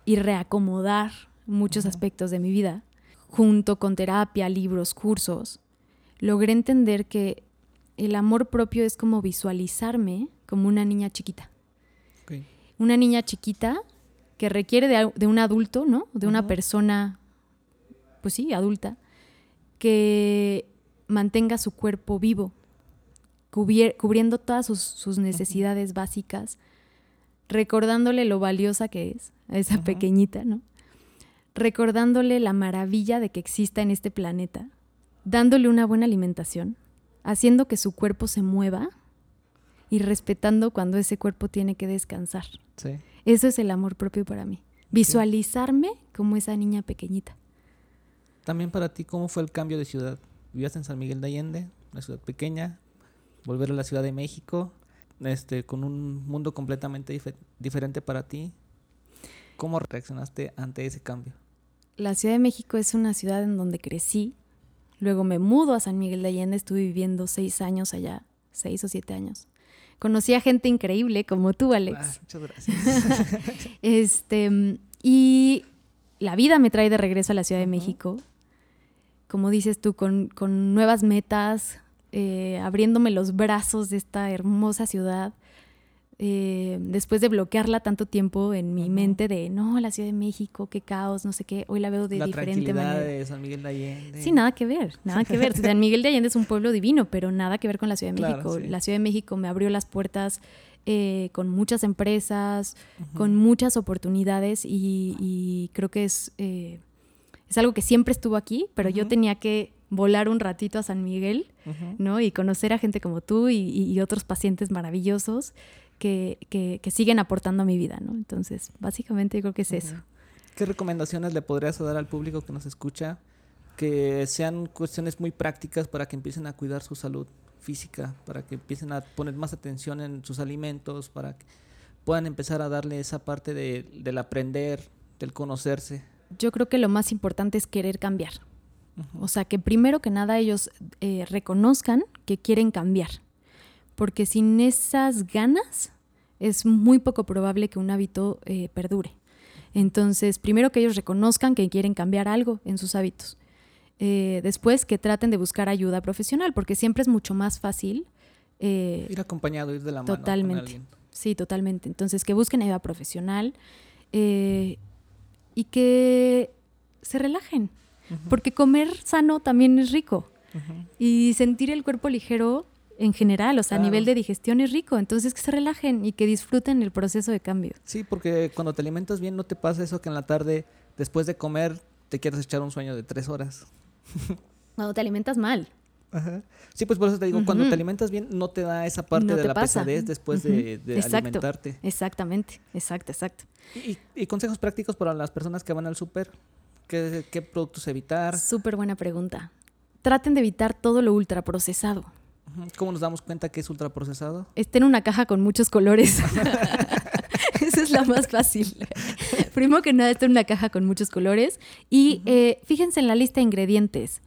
y reacomodar muchos aspectos de mi vida. Junto con terapia, libros, cursos, logré entender que el amor propio es como visualizarme como una niña chiquita. Una niña chiquita que requiere de, un adulto, ¿no? De una persona, pues sí, adulta, que mantenga su cuerpo vivo, cubriendo todas sus, sus necesidades básicas, recordándole lo valiosa que es a esa pequeñita, ¿no? Recordándole la maravilla de que exista en este planeta, dándole una buena alimentación, haciendo que su cuerpo se mueva y respetando cuando ese cuerpo tiene que descansar. Sí. Eso es el amor propio para mí. Visualizarme como esa niña pequeñita. También para ti, ¿cómo fue el cambio de ciudad? Vivías en San Miguel de Allende, una ciudad pequeña, volver a la Ciudad de México, este, con un mundo completamente dife- diferente para ti. ¿Cómo reaccionaste ante ese cambio? La Ciudad de México es una ciudad en donde crecí. Luego me mudo a San Miguel de Allende, estuve viviendo seis años allá, seis o siete años. Conocí a gente increíble como tú, Alex. Ah, muchas gracias. [laughs] Este, y la vida me trae de regreso a la Ciudad de México. Como dices tú, con, con nuevas metas, eh, abriéndome los brazos de esta hermosa ciudad. Eh, después de bloquearla tanto tiempo en mi mente de no, la Ciudad de México, qué caos, no sé qué, hoy la veo de la diferente manera. de San Miguel de Allende. Sí, nada que ver, nada que ver. [laughs] San Miguel de Allende es un pueblo divino, pero nada que ver con la Ciudad de Claro, México. sí. La Ciudad de México me abrió las puertas eh, con muchas empresas, con muchas oportunidades y, y creo que es, eh, es algo que siempre estuvo aquí, pero yo tenía que volar un ratito a San Miguel. ¿no? Y conocer a gente como tú y- y otros pacientes maravillosos que, que- que siguen aportando a mi vida, ¿no? Entonces, básicamente yo creo que es eso. ¿Qué recomendaciones le podrías dar al público que nos escucha que sean cuestiones muy prácticas para que empiecen a cuidar su salud física, para que empiecen a poner más atención en sus alimentos, para que puedan empezar a darle esa parte de, del aprender, del conocerse? Yo creo que lo más importante es querer cambiar. O sea, que primero que nada ellos eh, reconozcan que quieren cambiar. Porque sin esas ganas es muy poco probable que un hábito eh, perdure. Entonces, primero que ellos reconozcan que quieren cambiar algo en sus hábitos. Eh, después que traten de buscar ayuda profesional, porque siempre es mucho más fácil. eh, Ir acompañado, ir de la mano Totalmente. con. Sí, totalmente. Entonces, que busquen ayuda profesional eh, y que se relajen. Porque comer sano también es rico. Y sentir el cuerpo ligero en general, o sea, a nivel de digestión es rico. Entonces, que se relajen y que disfruten el proceso de cambio. Sí, porque cuando te alimentas bien no te pasa eso que en la tarde, después de comer, te quieres echar un sueño de tres horas. [laughs] Cuando te alimentas mal. Ajá. Sí, pues por eso te digo, cuando te alimentas bien, no te da esa parte No de la pasa. pesadez después de, de Exacto. alimentarte. Exactamente, exacto, exacto. Y, y consejos prácticos para las personas que van al súper, ¿qué, qué productos evitar? Súper buena pregunta. Traten de evitar todo lo ultraprocesado. ¿Cómo nos damos cuenta que es ultraprocesado? Esté en una caja con muchos colores. [laughs] [laughs] Esa es la más fácil. Primero que nada, está en una caja con muchos colores. Y eh, fíjense en la lista de ingredientes.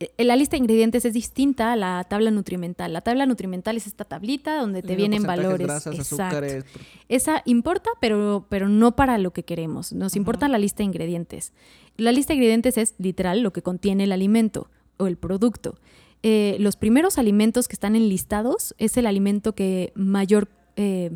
Eh, La lista de ingredientes es distinta a la tabla nutrimental. La tabla nutrimental es esta tablita donde te Eh, vienen valores. grasas, Exacto. azúcares. Esa importa, pero, pero no para lo que queremos. Nos importa la lista de ingredientes. La lista de ingredientes es literal lo que contiene el alimento o el producto. Eh, los primeros alimentos que están enlistados es el alimento que mayor eh,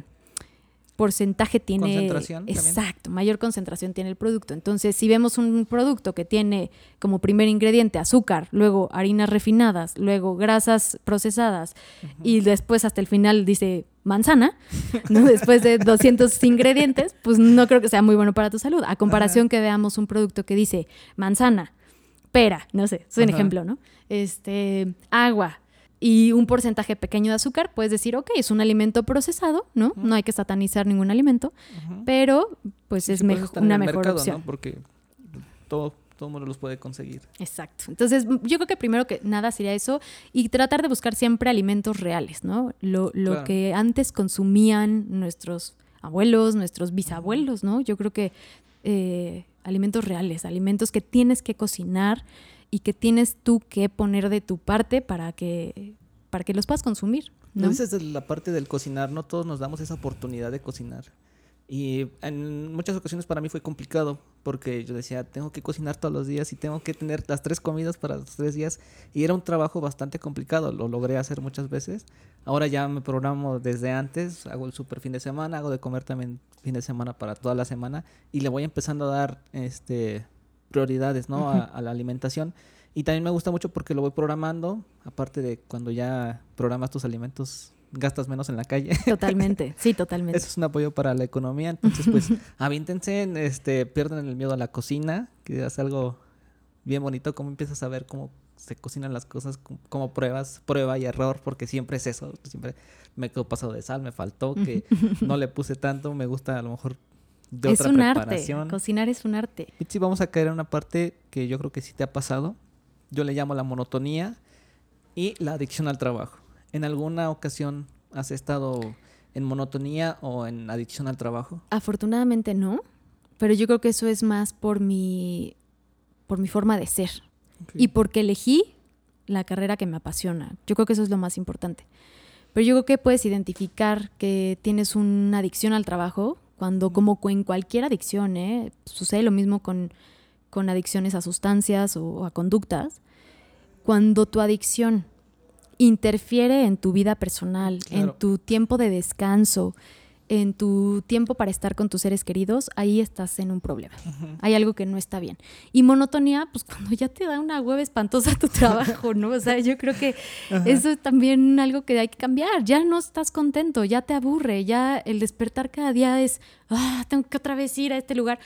porcentaje tiene. Concentración también. Exacto, mayor concentración tiene el producto. Entonces, si vemos un producto que tiene como primer ingrediente azúcar, luego harinas refinadas, luego grasas procesadas y después hasta el final dice manzana, [laughs] ¿no? después de 200 ingredientes, pues no creo que sea muy bueno para tu salud. A comparación que veamos un producto que dice manzana, pera, no sé, es un Ajá. ejemplo, ¿no? Este, agua y un porcentaje pequeño de azúcar, puedes decir, ok, es un alimento procesado, ¿no? No hay que satanizar ningún alimento, pero pues Sí, es sí, una mejor mercado, opción. ¿no? Porque todo, todo mundo los puede conseguir. Exacto. Entonces, yo creo que primero que nada sería eso y tratar de buscar siempre alimentos reales, ¿no? Lo, lo Claro. que antes consumían nuestros abuelos, nuestros bisabuelos, ¿no? Yo creo que eh, alimentos reales, alimentos que tienes que cocinar y que tienes tú que poner de tu parte para que, para que los puedas consumir, ¿no? dices de la parte del cocinar, no todos nos damos esa oportunidad de cocinar. Y en muchas ocasiones para mí fue complicado porque yo decía, tengo que cocinar todos los días y tengo que tener las tres comidas para los tres días. Y era un trabajo bastante complicado, lo logré hacer muchas veces. Ahora ya me programo desde antes, hago el super fin de semana, hago de comer también fin de semana para toda la semana y le voy empezando a dar este prioridades, ¿no? a, a la alimentación. Y también me gusta mucho porque lo voy programando, aparte de cuando ya programas tus alimentos gastas menos en la calle. [laughs] Totalmente, sí, totalmente. Eso es un apoyo para la economía. Entonces, pues, [laughs] avíntense, este, pierden el miedo a la cocina, que es algo bien bonito, cómo empiezas a ver cómo se cocinan las cosas, como pruebas, prueba y error, porque siempre es eso, siempre me quedo pasado de sal, me faltó, que no le puse tanto, me gusta a lo mejor de es un arte, cocinar es un arte. Y sí, vamos a caer en una parte que yo creo que sí te ha pasado, yo le llamo la monotonía y la adicción al trabajo. ¿En alguna ocasión has estado en monotonía o en adicción al trabajo? Afortunadamente no, pero yo creo que eso es más por mi, por mi forma de ser y porque elegí la carrera que me apasiona. Yo creo que eso es lo más importante. Pero yo creo que puedes identificar que tienes una adicción al trabajo cuando, como en cualquier adicción, ¿eh? sucede lo mismo con, con adicciones a sustancias o a conductas, cuando tu adicción interfiere en tu vida personal, en tu tiempo de descanso, en tu tiempo para estar con tus seres queridos, ahí estás en un problema. Hay algo que no está bien. Y monotonía, pues [laughs] cuando ya te da una hueva espantosa tu trabajo, ¿no? O sea, yo creo que eso es también algo que hay que cambiar. Ya no estás contento, ya te aburre, ya el despertar cada día es, ah, tengo que otra vez ir a este lugar.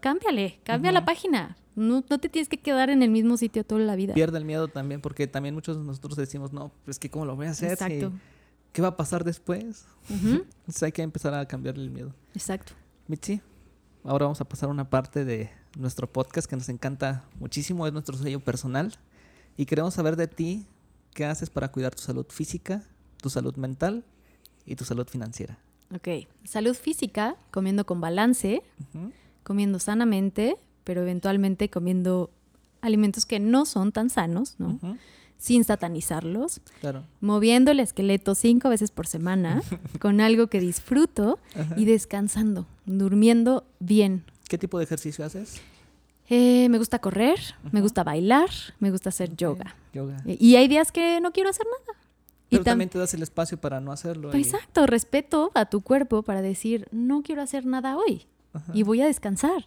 Cámbiale, cambia la página. No, no te tienes que quedar en el mismo sitio toda la vida. Pierde el miedo también, porque también muchos de nosotros decimos, no, pues que cómo lo voy a hacer. Exacto. ¿Qué va a pasar después? [laughs] Entonces hay que empezar a cambiar el miedo. Exacto. Mitzi, ahora vamos a pasar a una parte de nuestro podcast que nos encanta muchísimo, es nuestro sello personal. Y queremos saber de ti qué haces para cuidar tu salud física, tu salud mental y tu salud financiera. Ok, salud física, comiendo con balance, comiendo sanamente, pero eventualmente comiendo alimentos que no son tan sanos, ¿no? Sin satanizarlos. Claro. Moviendo el esqueleto cinco veces por semana [laughs] con algo que disfruto y descansando, durmiendo bien. ¿Qué tipo de ejercicio haces? Eh, me gusta correr, me gusta bailar, me gusta hacer yoga. Y hay días que no quiero hacer nada. Pero y también te das el espacio para no hacerlo. Exacto, respeto a tu cuerpo para decir, no quiero hacer nada hoy y voy a descansar.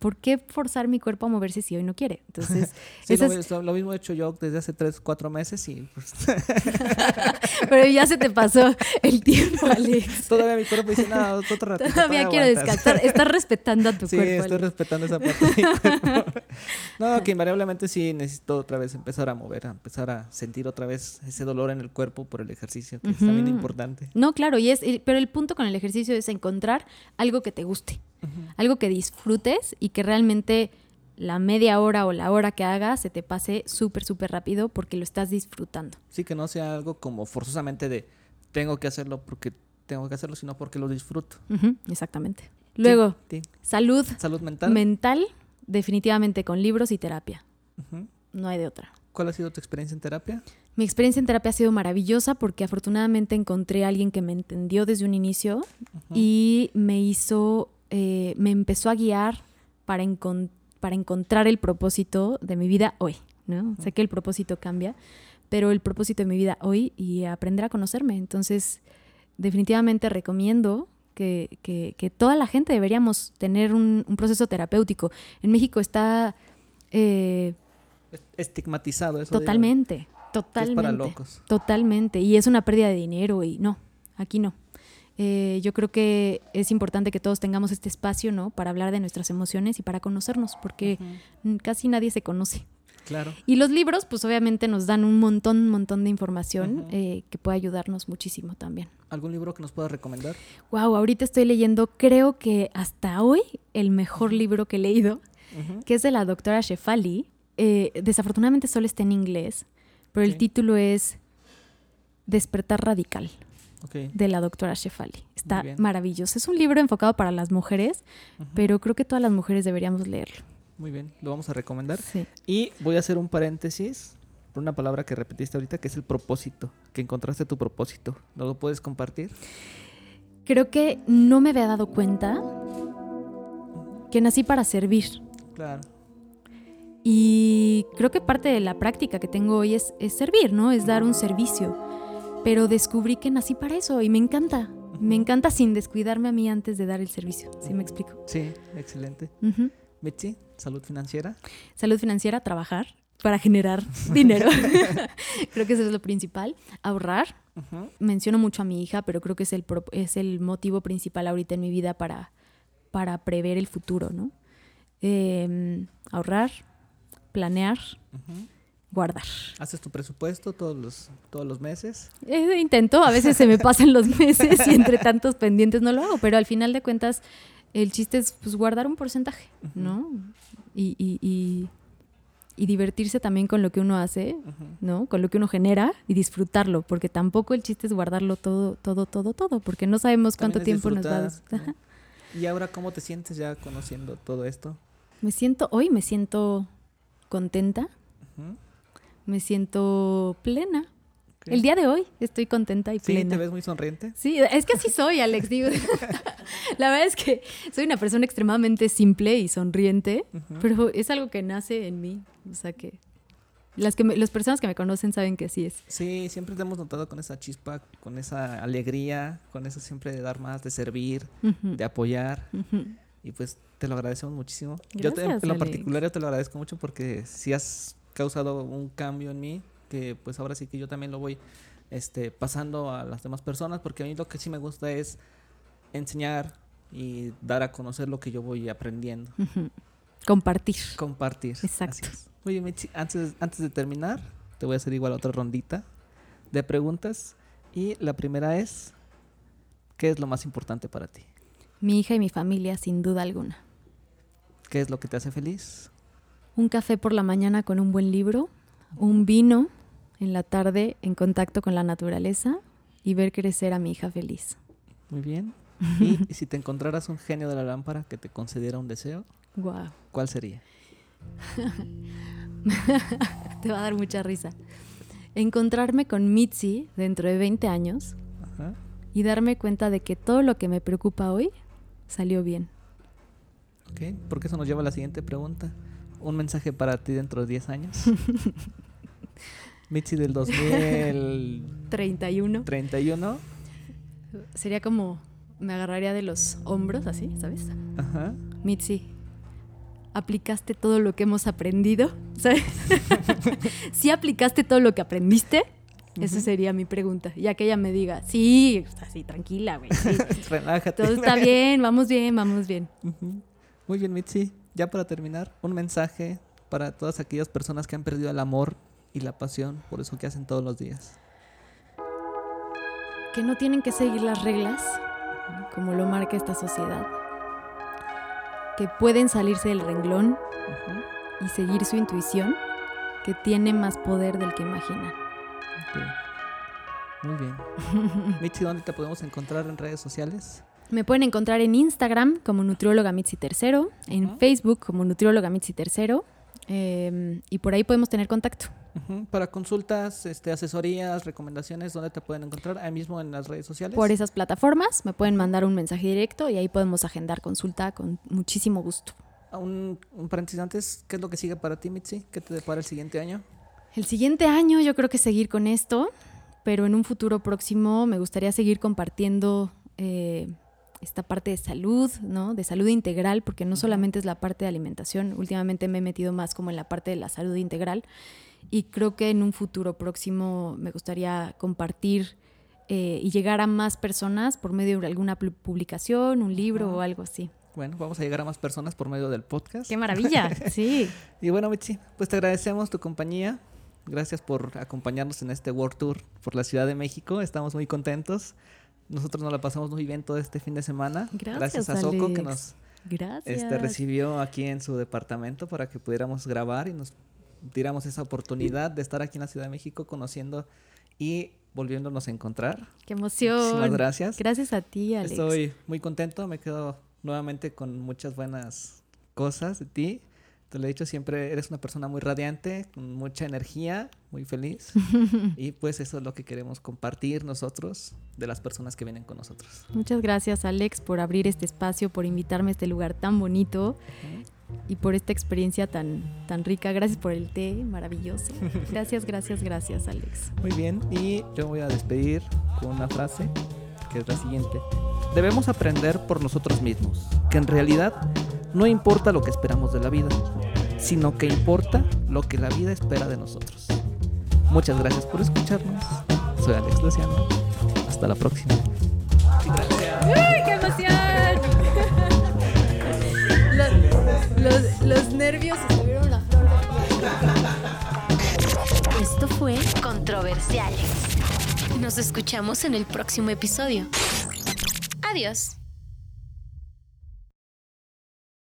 ¿Por qué forzar mi cuerpo a moverse si hoy no quiere? Entonces, [laughs] lo, mismo he hecho yo desde hace tres, cuatro meses y pues... [laughs] Pero ya se te pasó el tiempo, Alex. [laughs] Todavía mi cuerpo dice, no, otro rato. Todavía quiero descansar. Estás respetando a tu cuerpo. Sí, estoy respetando esa parte de mi [laughs] cuerpo. No, que invariablemente sí necesito otra vez empezar a mover, a empezar a sentir otra vez ese dolor en el cuerpo por el ejercicio, que es también importante. No, claro, y es, pero el punto con el ejercicio es encontrar algo que te guste algo que disfrutes y que realmente la media hora o la hora que hagas se te pase súper, súper rápido porque lo estás disfrutando. Sí, que no sea algo como forzosamente de tengo que hacerlo porque tengo que hacerlo, sino porque lo disfruto. exactamente. Luego, salud. Salud mental. Mental, definitivamente con libros y terapia. No hay de otra. ¿Cuál ha sido tu experiencia en terapia? Mi experiencia en terapia ha sido maravillosa porque afortunadamente encontré a alguien que me entendió desde un inicio y me hizo eh, me empezó a guiar para, para encontrar el propósito de mi vida hoy. ¿no? Sé que el propósito cambia, pero el propósito de mi vida hoy y aprender a conocerme. Entonces, definitivamente recomiendo que, que, toda la gente deberíamos tener un, proceso terapéutico. En México está... Eh, estigmatizado eso. Totalmente, totalmente. para locos. Totalmente. Y es una pérdida de dinero y no, aquí no. Eh, yo creo que es importante que todos tengamos este espacio, ¿no? Para hablar de nuestras emociones y para conocernos, porque casi nadie se conoce. Claro. Y los libros, pues obviamente nos dan un montón, un montón de información eh, que puede ayudarnos muchísimo también. ¿Algún libro que nos pueda recomendar? Wow, ahorita estoy leyendo, creo que hasta hoy, el mejor libro que he leído, que es de la doctora Shefali. Eh, desafortunadamente solo está en inglés, pero el título es Despertar Radical de la doctora Shefali. Está maravilloso. Es un libro enfocado para las mujeres, pero creo que todas las mujeres deberíamos leerlo. Muy bien, lo vamos a recomendar. Y voy a hacer un paréntesis por una palabra que repetiste ahorita, que es el propósito, que encontraste tu propósito. ¿No lo puedes compartir? Creo que no me había dado cuenta que nací para servir. Claro. Y creo que parte de la práctica que tengo hoy es, es servir, ¿no? Es dar un servicio. Pero descubrí que nací para eso y me encanta. Me encanta sin descuidarme a mí antes de dar el servicio, ¿sí me explico? Sí, excelente. Mitzi, salud financiera. Salud financiera, trabajar para generar [laughs] dinero. [laughs] creo que eso es lo principal. Ahorrar. Menciono mucho a mi hija, pero creo que es el, pro- es el motivo principal ahorita en mi vida para, para prever el futuro, ¿no? Eh, ahorrar, planear, Ujú. Guardar. ¿Haces tu presupuesto todos los, todos los meses? Eh, intento, a veces se me [laughs] pasan los meses y entre tantos pendientes no lo hago, pero al final de cuentas el chiste es pues, guardar un porcentaje, ¿no? Y, y- y- y divertirse también con lo que uno hace. ¿no? Con lo que uno genera y disfrutarlo, porque tampoco el chiste es guardarlo todo, todo, todo, todo, porque no sabemos cuánto tiempo nos va a... ¿Y ahora cómo te sientes ya conociendo todo esto? Me siento, hoy me siento contenta. Me siento plena. El día de hoy estoy contenta y Sí, plena. te ves muy sonriente. Sí, es que así soy, Alex. Digo, [laughs] [laughs] la verdad es que soy una persona extremadamente simple y sonriente, Ujú. pero es algo que nace en mí. O sea que las que me- las personas que me conocen saben que así es. Sí, siempre te hemos notado con esa chispa, con esa alegría, con eso siempre de dar más, de servir, de apoyar. Y pues te lo agradecemos muchísimo. yo te- en lo Alex. particular yo te lo agradezco mucho porque sí has causado un cambio en mí, que pues ahora sí que yo también lo voy este, pasando a las demás personas, porque a mí lo que sí me gusta es enseñar y dar a conocer lo que yo voy aprendiendo. Compartir. Compartir. Exacto. Oye, Michi, antes, antes de terminar, te voy a hacer igual otra rondita de preguntas. Y la primera es, ¿qué es lo más importante para ti? Mi hija y mi familia, sin duda alguna. ¿Qué es lo que te hace feliz? Un café por la mañana con un buen libro, un vino en la tarde en contacto con la naturaleza y ver crecer a mi hija feliz. Muy bien. [laughs] Y si te encontraras un genio de la lámpara que te concediera un deseo, Wow. ¿cuál sería? [laughs] Te va a dar mucha risa. Encontrarme con Mitzi dentro de 20 años Ajá. y darme cuenta de que todo lo que me preocupa hoy salió bien. Ok, porque eso nos lleva a la siguiente pregunta. Un mensaje para ti dentro de 10 años. [laughs] Mitzi del 2031. 31. Sería como me agarraría de los hombros, así, ¿sabes? Ajá. Mitzi, ¿aplicaste todo lo que hemos aprendido? ¿Sabes? [laughs] ¿Sí aplicaste todo lo que aprendiste? Esa Ujú. sería mi pregunta. Ya que ella me diga, sí, así, tranquila, güey. sí, [laughs] Relájate. todo está bien, vamos bien, vamos bien. Muy bien, Mitzi. Ya para terminar, un mensaje para todas aquellas personas que han perdido el amor y la pasión por eso que hacen todos los días. que no tienen que seguir las reglas como lo marca esta sociedad, que pueden salirse del renglón y seguir su intuición, que tiene más poder del que imaginan. Muy bien. [laughs] Mitzi, ¿dónde te podemos encontrar en redes sociales? Me pueden encontrar en Instagram como nutrióloga Mitzi Tercero, en. Facebook como nutrióloga Mitzi Tercero, eh, y por ahí podemos tener contacto. Para consultas, este, asesorías, recomendaciones, ¿dónde te pueden encontrar? Ahí mismo en las redes sociales. Por esas plataformas me pueden mandar un mensaje directo y ahí podemos agendar consulta con muchísimo gusto. Un, un paréntesis antes, ¿qué es lo que sigue para ti, Mitzi? ¿Qué te depara el siguiente año? El siguiente año yo creo que seguir con esto, pero en un futuro próximo me gustaría seguir compartiendo eh, esta parte de salud, ¿no? De salud integral, porque no solamente es la parte de alimentación, últimamente me he metido más como en la parte de la salud integral y creo que en un futuro próximo me gustaría compartir eh, y llegar a más personas por medio de alguna pu- publicación, un libro o algo así. Bueno, vamos a llegar a más personas por medio del podcast. ¡Qué maravilla! [laughs] Sí. Y bueno, Mitzi, pues te agradecemos tu compañía. Gracias por acompañarnos en este World Tour por la Ciudad de México. Estamos muy contentos. Nosotros nos la pasamos muy bien todo este fin de semana. Gracias, a Soco que nos Gracias. este, recibió aquí en su departamento para que pudiéramos grabar y nos tiramos esa oportunidad de estar aquí en la Ciudad de México conociendo y volviéndonos a encontrar. ¡Qué emoción! Muchísimas gracias. Gracias a ti, Alex. Estoy muy contento, me quedo nuevamente con muchas buenas cosas de ti. Te lo he dicho siempre, eres una persona muy radiante, con mucha energía, muy feliz. [laughs] y pues eso es lo que queremos compartir nosotros de las personas que vienen con nosotros. Muchas gracias Alex por abrir este espacio, por invitarme a este lugar tan bonito y por esta experiencia tan, tan rica. Gracias por el té, maravilloso. Gracias, gracias, gracias Alex. Muy bien, y yo voy a despedir con una frase que es la siguiente. Debemos aprender por nosotros mismos, que en realidad no importa lo que esperamos de la vida, sino que importa lo que la vida espera de nosotros. Muchas gracias por escucharnos. Soy Alex Luciano. Hasta la próxima. ¡Uy, qué emoción! [laughs] los, los, nervios estuvieron la flor de Esto fue Controversiales. Nos escuchamos en el próximo episodio. Adiós.